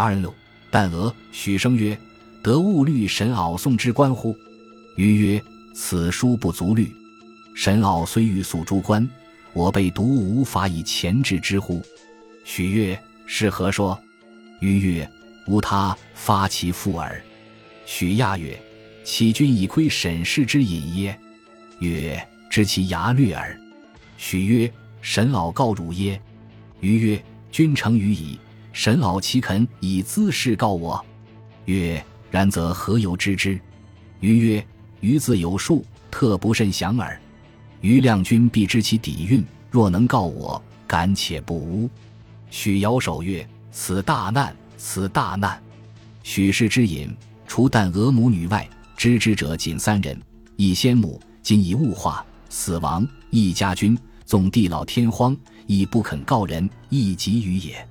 二六，但俄许生曰：“得物虑神敖宋之官乎？”余曰：“此书不足虑。神敖虽欲诉诸官，我辈独无法以前置之乎？”许曰：“是何说？”余曰：“无他，发其父耳。”许亚曰：“其君以窥沈氏之隐耶？”曰：“知其牙略耳。”许曰：“神老告汝耶？”余曰：“君诚于矣。神老岂肯以兹事告我？”曰：“然则何由知之？”余曰：“余自有数，特不甚详耳。余亮君必知其底蕴，若能告我，敢且不污。”许摇手曰：“此大难，此大难！”许氏之隐，除但俄母女外，知之者仅三人：一先母，今已物化，死亡；一家君，纵地老天荒，亦不肯告人，亦及于也。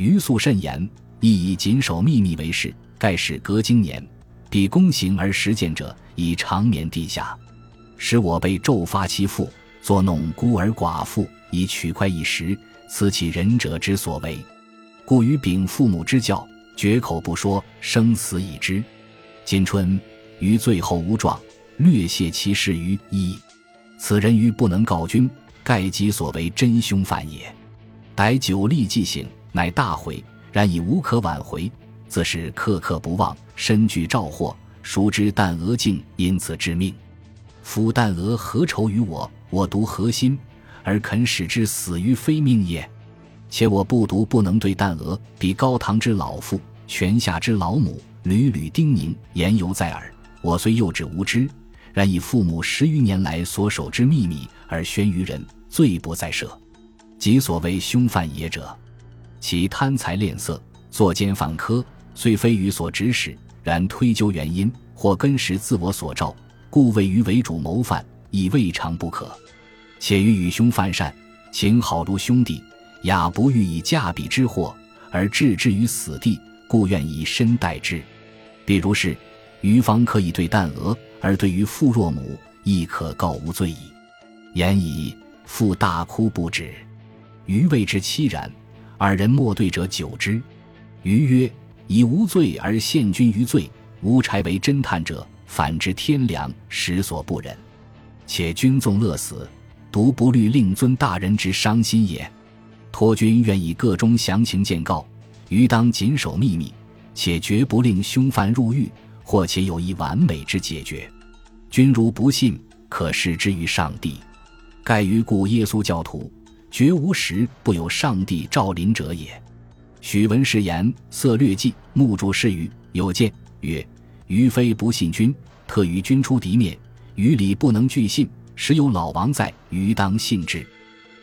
余素甚严，亦以谨守秘密为事。盖使隔经年，彼公行而实践者，以长眠地下，使我被骤发其父，作弄孤儿寡妇，以取快一时。此其仁者之所为，故于禀父母之教，绝口不说，生死已知。今春于最后无状，略泄其事于一。此人于不能告君，盖即所为真凶犯也。待久立即醒，乃大悔，然已无可挽回，自是刻刻不忘，身具兆祸。孰知旦娥竟因此致命？夫旦娥何仇于我？我独何心？而肯使之死于非命也，且我不独不能对旦娥比高堂之老父、泉下之老母屡屡叮咛，言犹在耳。我虽幼稚无知，然以父母十余年来所守之秘密而宣于人，罪不在赦。即所谓凶犯也者，其贪财恋色、作奸犯科，虽非于所指使，然推究原因，或根实自我所召，故谓于为主谋犯，亦未尝不可。且于与兄犯善，情好如兄弟，雅不欲以嫁彼之祸而置之于死地，故愿以身代之。比如是，余方可以对旦娥，而对于父若母，亦可告无罪矣。言已，父大哭不止。余谓之凄然，二人莫对者久之。余曰：以无罪而陷君于罪，无差为侦探者，反之天良，实所不忍。且君纵乐死。独不虑令尊大人之伤心也。托君愿以各中详情见告，余当谨守秘密，且绝不令凶犯入狱，或且有一完美之解决。君如不信，可试之于上帝。盖于故耶稣教徒，绝无时不有上帝照临者也。许闻是言，色略记，目注视于有见曰：“余非不信君，特与君出敌面，于礼不能拒信。”时有老王在，余当信之。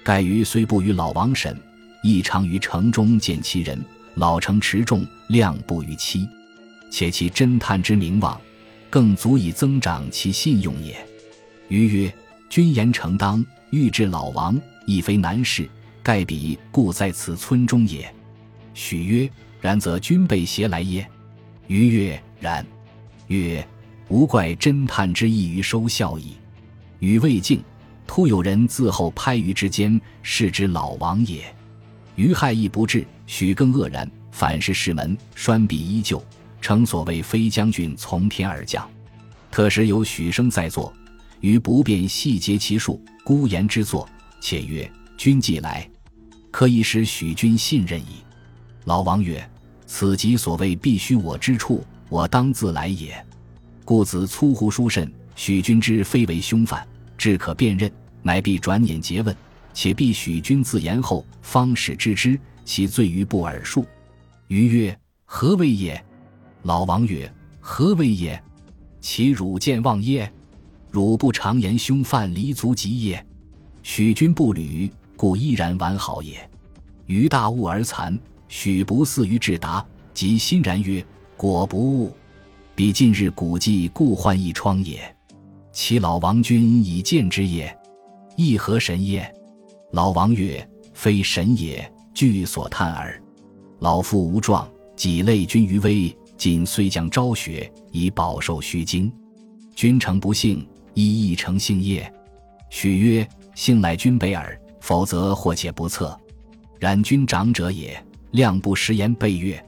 盖余虽不与老王审，亦常于城中见其人。老成持重，量不逾期，且其侦探之名望，更足以增长其信用也。余曰：“君言诚当，欲治老王，亦非难事。盖彼故在此村中也。”许曰：“然则君被携来耶？”余曰：“然。”曰：“无怪侦探之意于收效矣。”余未尽，突有人自后拍余之间，是之老王也。余害亦不至，许更愕然。反是室门栓彼依旧，称所谓飞将军从天而降。特时有许生在座，余不便细节其数，孤言之作，且曰：“君既来，可以使许君信任矣。”老王曰：“此即所谓必须我之处，我当自来也。故子粗胡书甚。”许君之非为凶犯，至可辨认，乃必转眼诘问，且必许君自言后，方使知之，其罪于不耳数。余曰：何为也？老王曰：何为也？其汝见望耶？汝不常言凶犯离足疾也。许君不履，故依然完好也。余大悟而惭，许不似于至达，即欣然曰：果不误，彼近日古迹故患一疮也。其老王君以见之也，亦何神也？老王曰：“非神也，据所叹耳。老父无状，己累君于危，今虽将昭雪，以饱受虚惊。君诚不幸，亦亦诚幸也。”许曰：“幸乃君北耳，否则或且不测。然君长者也，量不食言。”备曰：“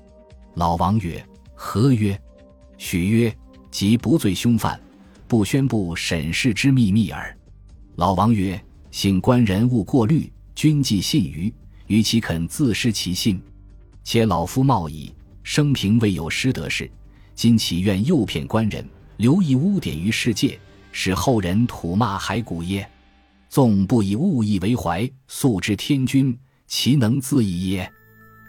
老王曰：“何曰？”许曰：“即不罪凶犯，不宣布审事之秘密耳。”老王曰：“信官人勿过虑，君既信于，于其肯自失其信？且老夫冒矣，生平未有失德事，今岂愿诱骗官人，留一污点于世界，使后人吐骂骸骨耶？纵不以物意为怀，素知天君，其能自缢耶？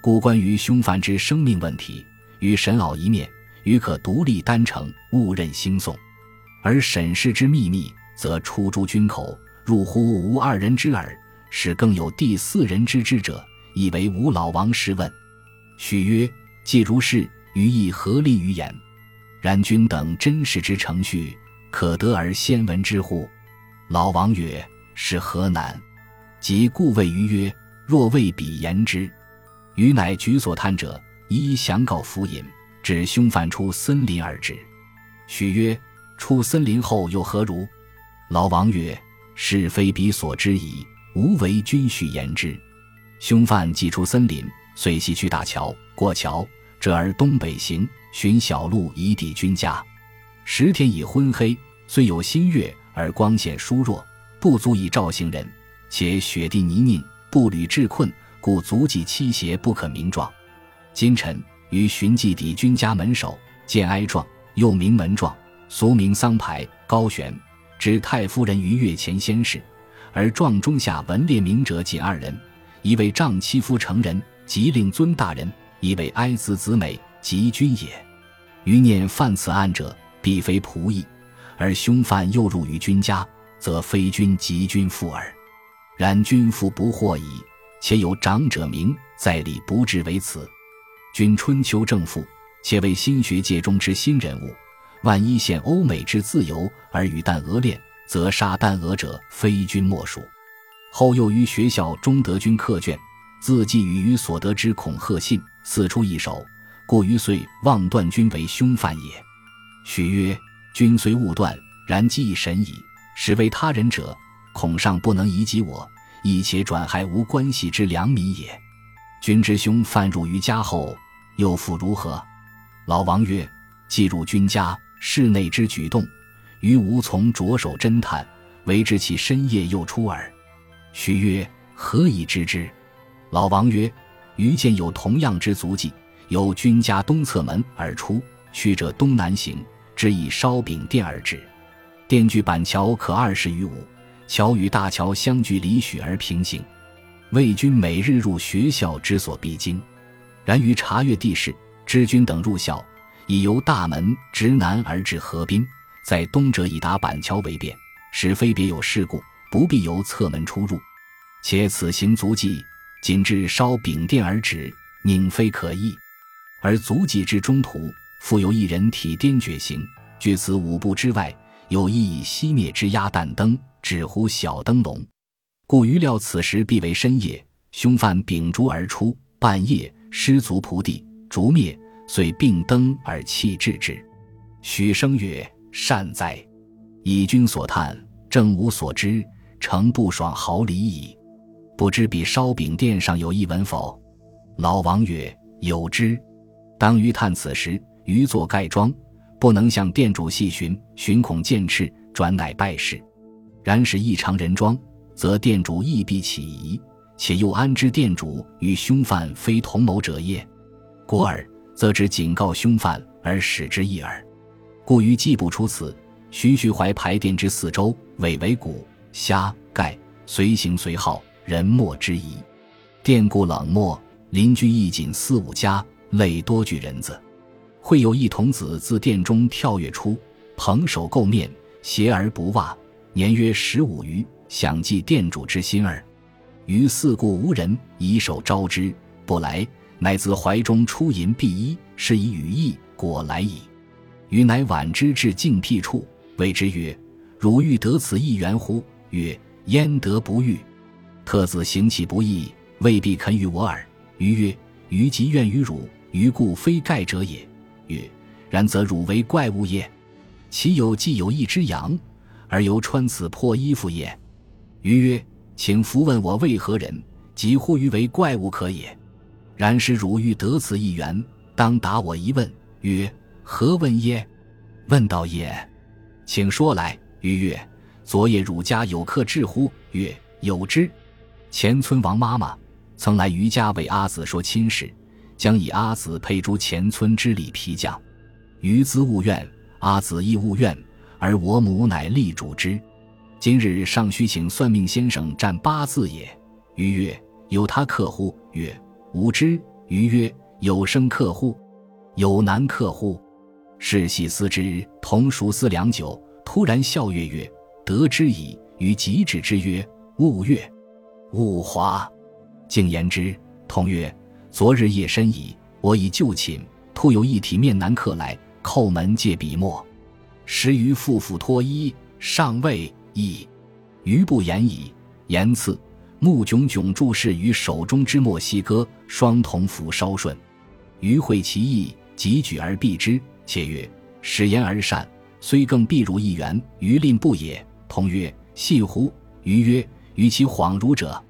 故关于凶犯之生命问题，与沈老一面，余可独立单成，勿任兴讼；而沈氏之秘密，则出诸君口，入乎吾二人之耳，使更有第四人知之者，以为吾老王试问。许曰：“既如是，余亦何利于言？然君等真实之程序，可得而先闻之乎？”老王曰：“是何难？”即故谓于曰：“若未彼言之。”于乃举所探者，一一详告府尹，指凶犯出森林而止。许曰：“出森林后又何如？”老王曰：“是非彼所知矣，无为君许言之。”凶犯既出森林，遂西去大桥，过桥，折而东北行，寻小路以抵君家。时天已昏黑，虽有新月，而光线疏弱，不足以照行人。且雪地泥泞，步履滞困。故足迹七邪不可名状。今臣于寻迹抵君家门首，见哀状，又名门状，俗名桑牌，高悬，指太夫人于月前先逝。而状中下文列名者仅二人，一位丈妻夫成人，即令尊大人；一位哀子子美，即君也。余念犯此案者，必非仆役，而凶犯又入于君家，则非君即君父耳。然君父不惑矣。且有长者名在理不至为此，君春秋正父，且为新学界中之新人物。万一陷欧美之自由而与旦俄恋，则杀旦俄者非君莫属。后又于学校中得君客卷，自寄与于所得之恐吓信，四出一首，故于遂妄断君为凶犯也。许曰：君虽误断，然既神矣。使为他人者，恐尚不能移及我。亦且转害无关系之良民也。君之兄犯入于家后，又复如何？老王曰：“既入君家，室内之举动，余无从着手侦探，唯知其深夜又出耳。”徐曰：“何以知之？”老王曰：“余见有同样之足迹，由君家东侧门而出，去者东南行，只以烧饼店而止。店距板桥可二十余五。”桥与大桥相距里许而平行，魏军每日入学校之所必经。然于查阅地势，知军等入校，已由大门直南而至河滨，在东者已达板桥为便，使非别有事故，不必由侧门出入。且此行足迹仅至烧饼店而止，宁非可议。而足迹之中途，复有一人体颠厥行，据此五步之外，有一以熄灭之鸭蛋灯。只呼小灯笼，故余料此时必为深夜，凶犯秉烛而出，半夜失足仆地，烛灭，遂并灯而弃置之。许生曰：“善哉！以君所叹，正吾所知，诚不爽毫厘矣。不知彼烧饼店上有一文否？”老王曰：“有之。当余探此时，余作盖庄，不能向店主细寻，寻恐见赤，转乃败事。”然使异常人装，则店主亦必起疑，且又安知店主与凶犯非同谋者也？故而则只警告凶犯而使之一耳。故于既不出此，徐徐怀排店之四周，尾为谷、虾、盖，随行随号，人莫之疑。店故冷漠，邻居亦仅四五家，累多具人子。会有一童子自殿中跳跃出，捧手垢面，鞋而不袜。年约十五余，想寄店主之心耳。于四顾无人，以手招之，不来，乃自怀中出银币衣，是以羽翼，果来矣。余乃挽之至静僻处，谓之曰：“汝欲得此一缘乎？”曰：“焉得不欲？特子行其不义，未必肯与我耳。”余曰：“余即愿于汝，余故非盖者也。”曰：“然则汝为怪物也？其有既有一只羊？”而犹穿此破衣服也。余曰：“请伏问我为何人，即呼余为怪物可也。然使汝欲得此一缘，当答我一问，曰：“何问耶？”问道也，请说来。于曰：“昨夜汝家有客至乎？”曰：“有之。”前村王妈妈曾来余家为阿子说亲事，将以阿子配诸前村之礼皮匠。余兹勿怨，阿子亦勿怨，而我母乃力主之。今日尚需请算命先生占八字也。余曰：“有他客乎？”曰：“无知。”余曰：“有生客乎？有男客乎？”世系思之，同熟思良久，突然笑曰曰：“得之矣！”于即止之曰：“勿悦，勿华。”竟言之，同曰：“昨日夜深矣，我已就寝，突有一体面男客来，叩门借笔墨。时余复复脱衣，上未已，余不言矣。言次，目炯炯注视于手中之墨，细割，双瞳抚稍顺。余会其意，即举而避之。且曰：“使言而善，虽更必如一元。”余吝不也。同曰：“信乎？”余曰：“与其恍如者，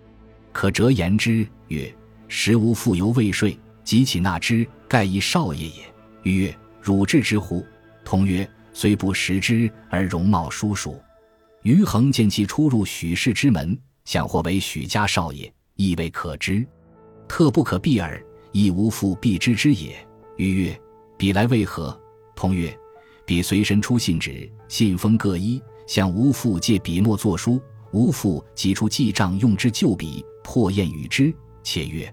可折言之。”曰：“时无父犹未睡，即起纳之，盖以少爷也。”余曰：“汝至之乎？”同曰：“虽不识之，而容貌殊殊。”余恒见其出入许氏之门，想或为许家少爷，亦未可知。特不可避耳，亦无复避之之也。余曰：“彼来为何？”同曰：“彼随身出信纸，信封各一，向吾父借笔墨作书。吾父即出记账用之旧笔，破砚与之。且曰：‘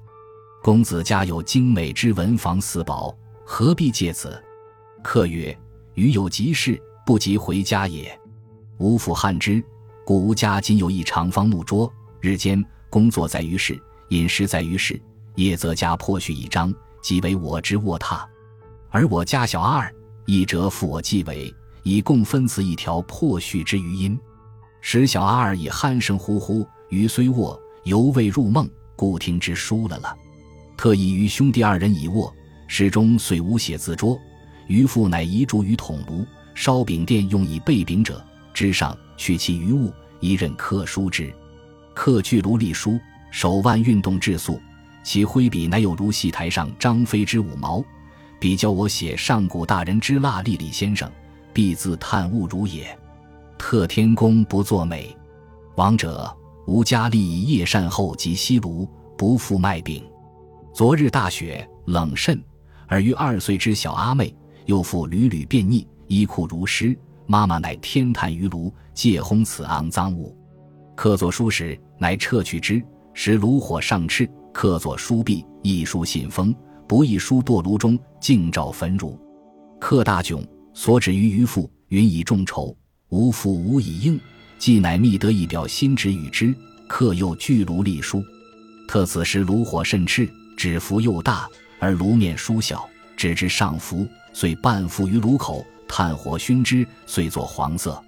公子家有精美之文房四宝，何必借此？’客曰：‘余有急事，不及回家也。’吴父汉之，故吴家今有一长方木桌，日间工作在于室，饮食在于室，夜则家破絮一张，即为我之卧榻。而我家小二。”一折复我继为，以共分此一条破絮之余音。使小阿二以鼾声呼呼，余虽卧，犹未入梦，故听之疏了了。特意与兄弟二人已卧，室中遂无写字桌。余父乃移烛于桶炉，烧饼店用以备饼者，之上取其余物，一任刻书之。刻巨炉隶书，手腕运动至速，其挥笔乃有如戏台上张飞之五毛。比教我写上古大人之蜡历李先生，必自叹物如也。特天公不作美，王者吴家立夜善后及西炉，不复卖饼。昨日大雪冷甚，而于二岁之小阿妹又复屡屡便溺，衣裤如湿。妈妈乃天叹于炉，借烘此肮脏物。刻作书时，乃撤去之，使炉火上炽。刻作书壁，一书信封。不亦书堕炉中，尽照焚乳。客大窘，所指于渔父，云以众筹，无父无以应，既乃觅得一表心旨与之。客又巨炉立书，特此时炉火甚炽，纸幅又大，而炉面疏小，指至上浮，遂半覆于炉口，炭火熏之，遂作黄色。